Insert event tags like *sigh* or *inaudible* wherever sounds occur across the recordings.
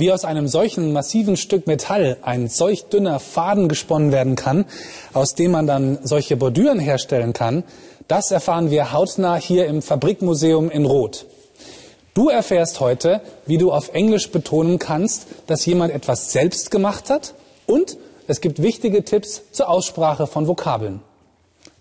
Wie aus einem solchen massiven Stück Metall ein solch dünner Faden gesponnen werden kann, aus dem man dann solche Bordüren herstellen kann, das erfahren wir hautnah hier im Fabrikmuseum in Roth. Du erfährst heute, wie du auf Englisch betonen kannst, dass jemand etwas selbst gemacht hat und es gibt wichtige Tipps zur Aussprache von Vokabeln.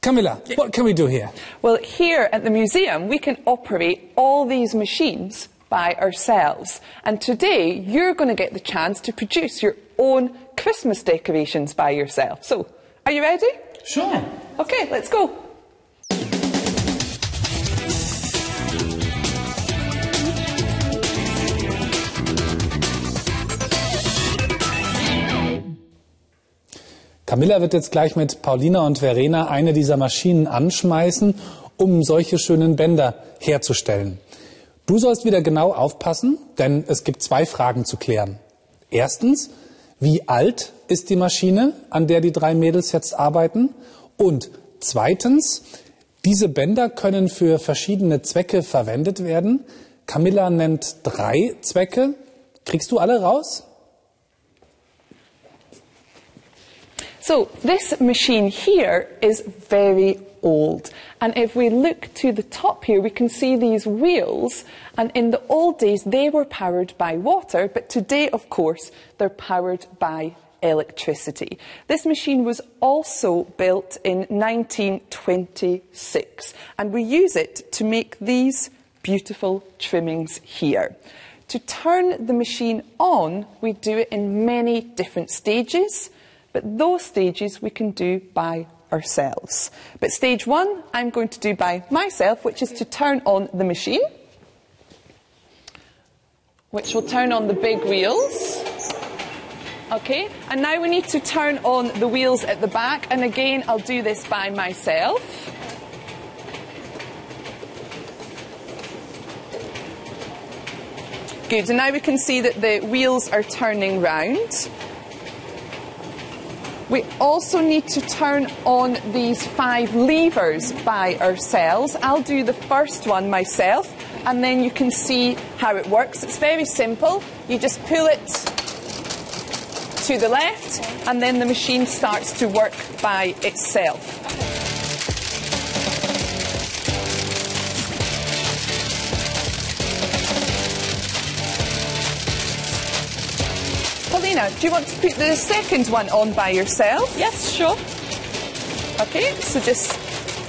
Camilla, what can we do here? Well, here at the museum, we can operate all these machines by ourselves. And today, you're going to get the chance to produce your own Christmas decorations by yourself. So, are you ready? Sure. Okay, let's go. Camilla wird jetzt gleich mit Paulina und Verena eine dieser Maschinen anschmeißen, um solche schönen Bänder herzustellen. Du sollst wieder genau aufpassen, denn es gibt zwei Fragen zu klären. Erstens, wie alt ist die Maschine, an der die drei Mädels jetzt arbeiten? Und zweitens, diese Bänder können für verschiedene Zwecke verwendet werden. Camilla nennt drei Zwecke. Kriegst du alle raus? So this machine here is very old. And if we look to the top here, we can see these wheels. And in the old days, they were powered by water. But today, of course, they're powered by electricity. This machine was also built in 1926. And we use it to make these beautiful trimmings here. To turn the machine on, we do it in many different stages. But those stages we can do by ourselves. But stage one, I'm going to do by myself, which is to turn on the machine, which will turn on the big wheels. Okay, and now we need to turn on the wheels at the back, and again, I'll do this by myself. Good, and now we can see that the wheels are turning round. We also need to turn on these five levers by ourselves. I'll do the first one myself and then you can see how it works. It's very simple. You just pull it to the left and then the machine starts to work by itself. Paulina, do you want to put the second one on by yourself? Yes, sure. Okay, so just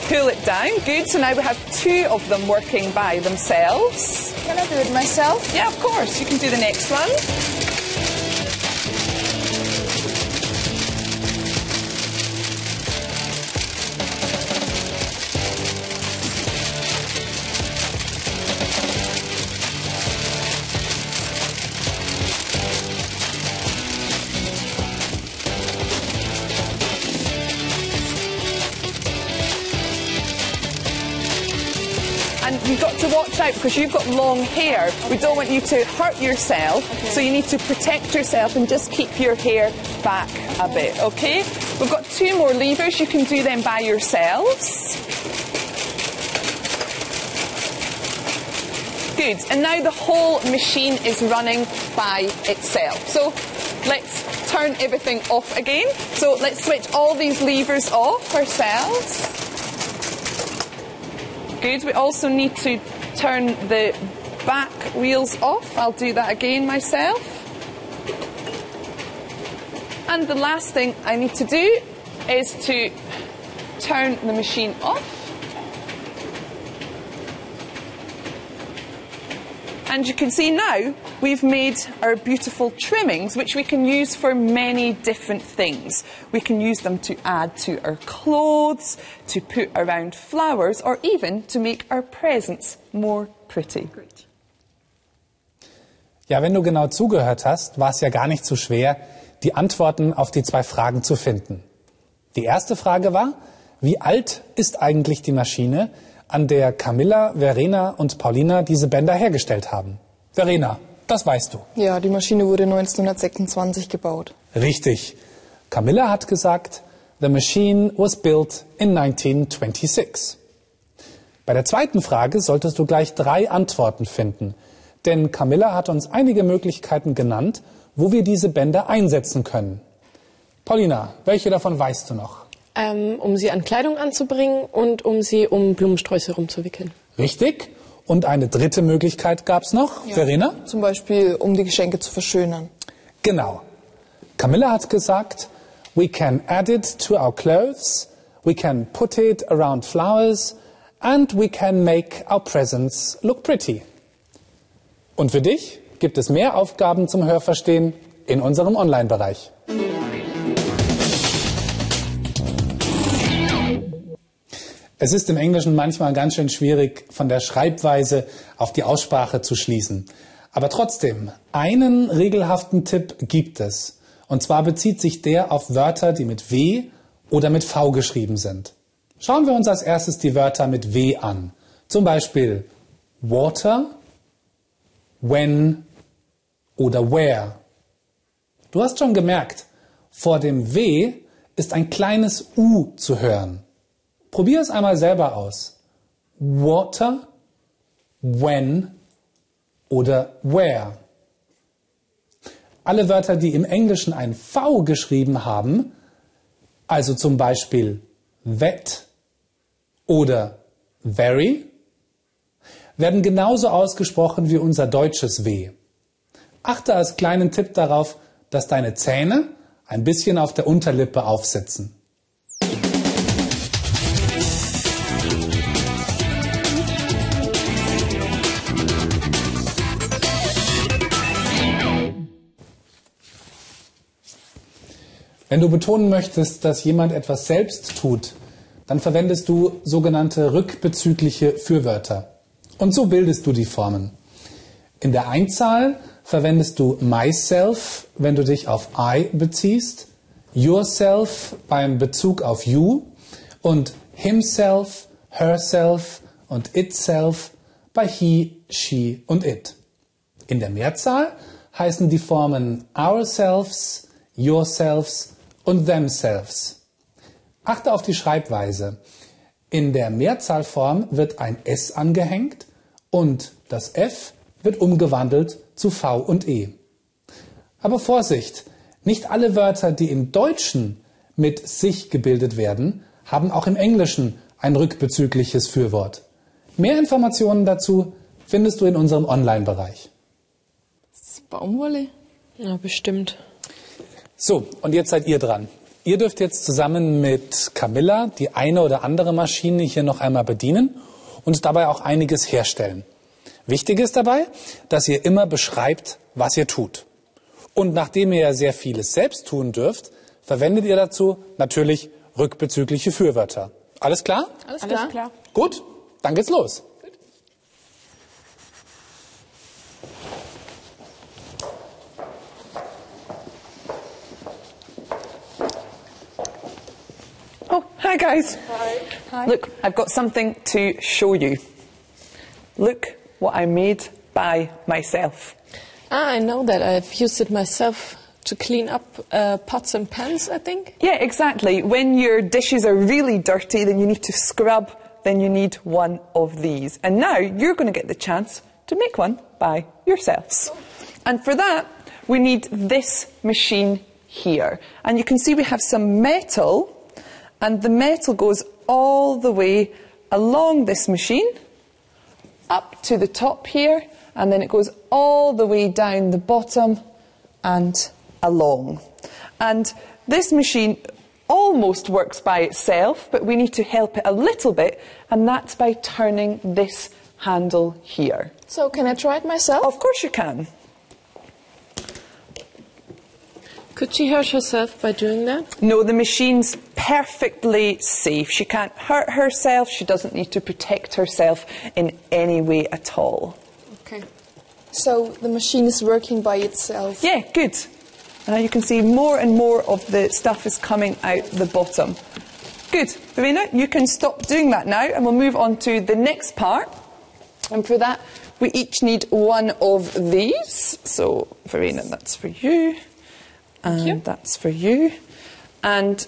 pull it down. Good, so now we have two of them working by themselves. Can I do it myself? Yeah, of course, you can do the next one. Out because you've got long hair. We don't want you to hurt yourself, so you need to protect yourself and just keep your hair back a bit, okay? We've got two more levers. You can do them by yourselves. Good. And now the whole machine is running by itself. So let's turn everything off again. So let's switch all these levers off ourselves. Good. We also need to turn the back wheels off. I'll do that again myself. And the last thing I need to do is to turn the machine off. And you can see now we've made our beautiful trimmings, which we can use for many different things. We can use them to add to our clothes, to put around flowers, or even to make our presents more pretty. Ja, wenn du genau zugehört hast, war es ja gar nicht so schwer, die Antworten auf die zwei Fragen zu finden. Die erste Frage war, wie alt ist eigentlich die Maschine, an der Camilla, Verena und Paulina diese Bänder hergestellt haben? Verena, das weißt du. Ja, die Maschine wurde 1926 gebaut. Richtig. Camilla hat gesagt, the machine was built in 1926. Bei der zweiten Frage solltest du gleich drei Antworten finden. denn Camilla hat uns einige Möglichkeiten genannt, wo wir diese Bänder einsetzen können. Paulina, welche davon weißt du noch? Ähm, um sie an Kleidung anzubringen und um sie um Blumensträuße rumzuwickeln. Richtig. Und eine dritte Möglichkeit gab's noch. Verena? Zum Beispiel, um die Geschenke zu verschönern. Genau. Camilla hat gesagt, we can add it to our clothes, we can put it around flowers and we can make our presents look pretty. Und für dich gibt es mehr Aufgaben zum Hörverstehen in unserem Online-Bereich. Es ist im Englischen manchmal ganz schön schwierig, von der Schreibweise auf die Aussprache zu schließen. Aber trotzdem, einen regelhaften Tipp gibt es. Und zwar bezieht sich der auf Wörter, die mit W oder mit V geschrieben sind. Schauen wir uns als erstes die Wörter mit W an. Zum Beispiel water, when oder where. Du hast schon gemerkt, vor dem W ist ein kleines U zu hören. Probier es einmal selber aus. Water, when oder where. Alle Wörter, die im Englischen ein V geschrieben haben, also zum Beispiel that oder very, werden genauso ausgesprochen wie unser deutsches W. Achte als kleinen Tipp darauf, dass deine Zähne ein bisschen auf der Unterlippe aufsitzen. Wenn du betonen möchtest, dass jemand etwas selbst tut, dann verwendest du sogenannte rückbezügliche Fürwörter. Und so bildest du die Formen. In der Einzahl verwendest du myself, wenn du dich auf I beziehst, yourself beim Bezug auf you und himself, herself und itself bei he, she und it. In der Mehrzahl heißen die Formen ourselves, yourselves und themselves. Achte auf die Schreibweise. In der Mehrzahlform wird ein S angehängt und das F wird umgewandelt zu V und E. Aber Vorsicht, nicht alle Wörter, die im Deutschen mit sich gebildet werden, haben auch im Englischen ein rückbezügliches Fürwort. Mehr Informationen dazu findest du in unserem Online-Bereich. Baumwolle? Ja, bestimmt. So, und jetzt seid ihr dran. Ihr dürft jetzt zusammen mit Camilla die eine oder andere Maschine hier noch einmal bedienen und dabei auch einiges herstellen. Wichtig ist dabei, dass ihr immer beschreibt, was ihr tut. Und nachdem ihr ja sehr vieles selbst tun dürft, verwendet ihr dazu natürlich rückbezügliche Fürwörter. Alles klar? Alles Alles klar? klar. Gut, dann geht's los. Hi guys. Hi. Look, I've got something to show you. Look what I made by myself. Ah, I know that. I've used it myself to clean up uh, pots and pans, I think. Yeah, exactly. When your dishes are really dirty, then you need to scrub, then you need one of these. And now you're going to get the chance to make one by yourselves. And for that, we need this machine here. And you can see we have some metal, and the metal goes all the way along this machine up to the top here, and then it goes all the way down the bottom and along. And this machine almost works by itself, but we need to help it a little bit, and that's by turning this handle here. So can I try it myself? Of course you can. Could she hurt herself by doing that? No, the machine's perfectly safe. She can't hurt herself. She doesn't need to protect herself in any way at all. Okay. So the machine is working by itself. Yeah, good. Now you can see more and more of the stuff is coming out the bottom. Good. Verena, you can stop doing that now and we'll move on to the next part. And for that, we each need one of these. So, Verena, that's for you. And you. that's for you. And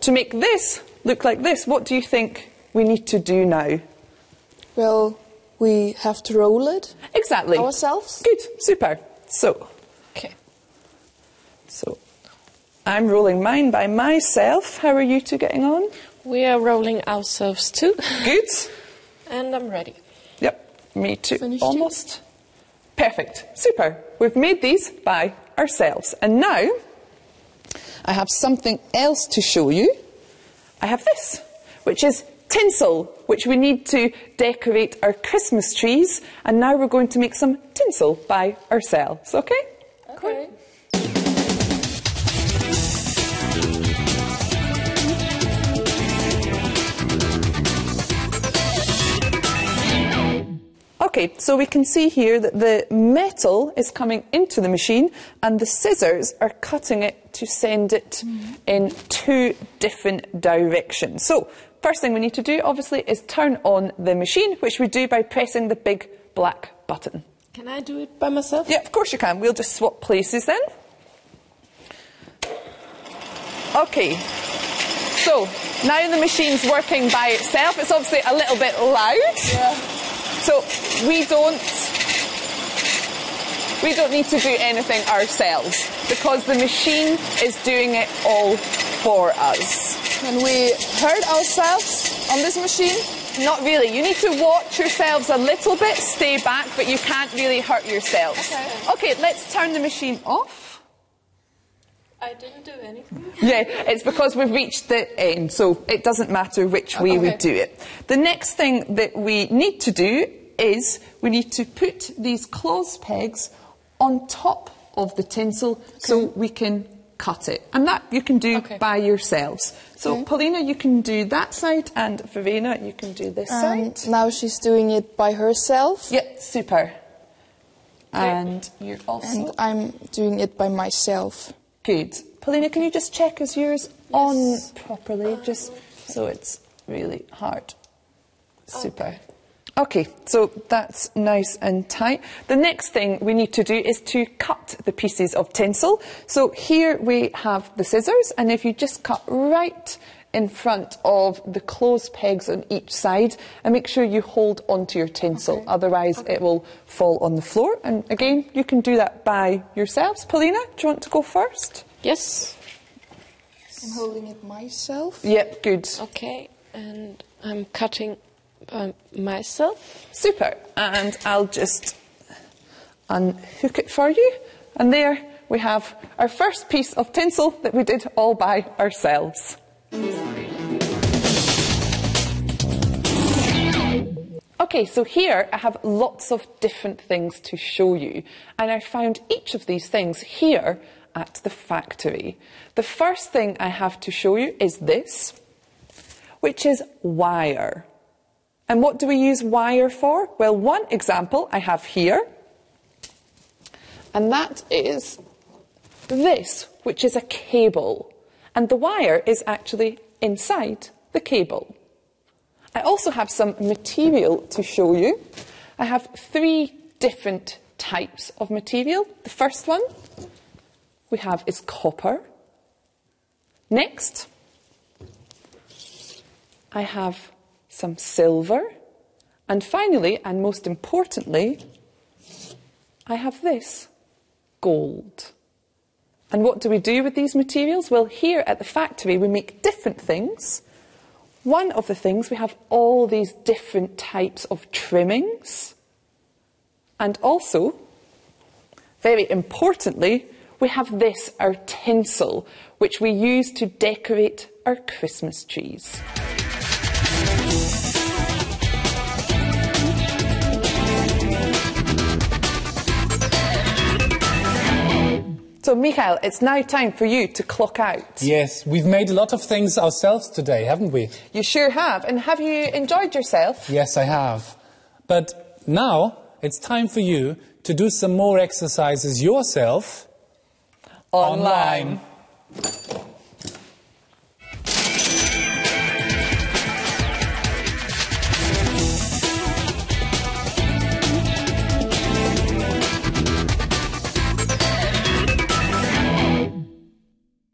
to make this look like this, what do you think we need to do now? Well, we have to roll it Exactly. ourselves. Good, super. So, Okay. so I'm rolling mine by myself. How are you two getting on? We are rolling ourselves too, Good. *laughs* and I'm ready. Yep, me too. Finished Almost. Perfect. Super. We've made these by ourselves. And now I have something else to show you. I have this, which is tinsel, which we need to decorate our Christmas trees. And now we're going to make some tinsel by ourselves, okay? Okay. Okay, so we can see here that the metal is coming into the machine and the scissors are cutting it to send it mm-hmm. in two different directions. So, first thing we need to do, obviously, is turn on the machine, which we do by pressing the big black button. Can I do it by myself? Yeah, of course you can. We'll just swap places then. Okay, so now the machine's working by itself. It's obviously a little bit loud. So we don't we don't need to do anything ourselves because the machine is doing it all for us. Can we hurt ourselves on this machine? Not really. You need to watch yourselves a little bit, stay back, but you can't really hurt yourselves. Okay. okay let's turn the machine off. I didn't do anything. *laughs* Yeah, it's because we've reached the end, so it doesn't matter which way we do it. The next thing that we need to do is we need to put these clothes pegs on top of the tinsel so we can cut it. And that you can do Okay. by yourselves. So, Okay. Paulina, you can do that side, and Verena, you can do this And side. now she's doing it by herself. Yep, super. And you're also And I'm doing it by myself. Good. Paulina, can you just check is yours on properly, just so it's really hard? Super. Okay, so that's nice and tight. The next thing we need to do is to cut the pieces of tinsel. So here we have the scissors, and if you just cut right in front of the clothes pegs on each side, and make sure you hold onto your tinsel, otherwise it will fall on the floor. And again, you can do that by yourselves. Paulina, do you want to go first? Yes. I'm holding it myself. Yep, good. Okay, and I'm cutting by myself. Super. And I'll just unhook it for you. And there we have our first piece of tinsel that we did all by ourselves. Okay, so here I have lots of different things to show you, and I found each of these things here at the factory. The first thing I have to show you is this, which is wire. And what do we use wire for? Well, one example I have here, and that is this, which is a cable. And the wire is actually inside the cable. I also have some material to show you. I have three different types of material. The first one we have is copper. Next, I have some silver. And finally, and most importantly, I have this gold. And what do we do with these materials? Well, here at the factory, we make different things. One of the things, we have all these different types of trimmings. And also, very importantly, we have this, our tinsel, which we use to decorate our Christmas trees. So, Michael, it's now time for you to clock out. Yes, we've made a lot of things ourselves today, haven't we? You sure have. And have you enjoyed yourself? Yes, I have. But now it's time for you to do some more exercises yourself Online.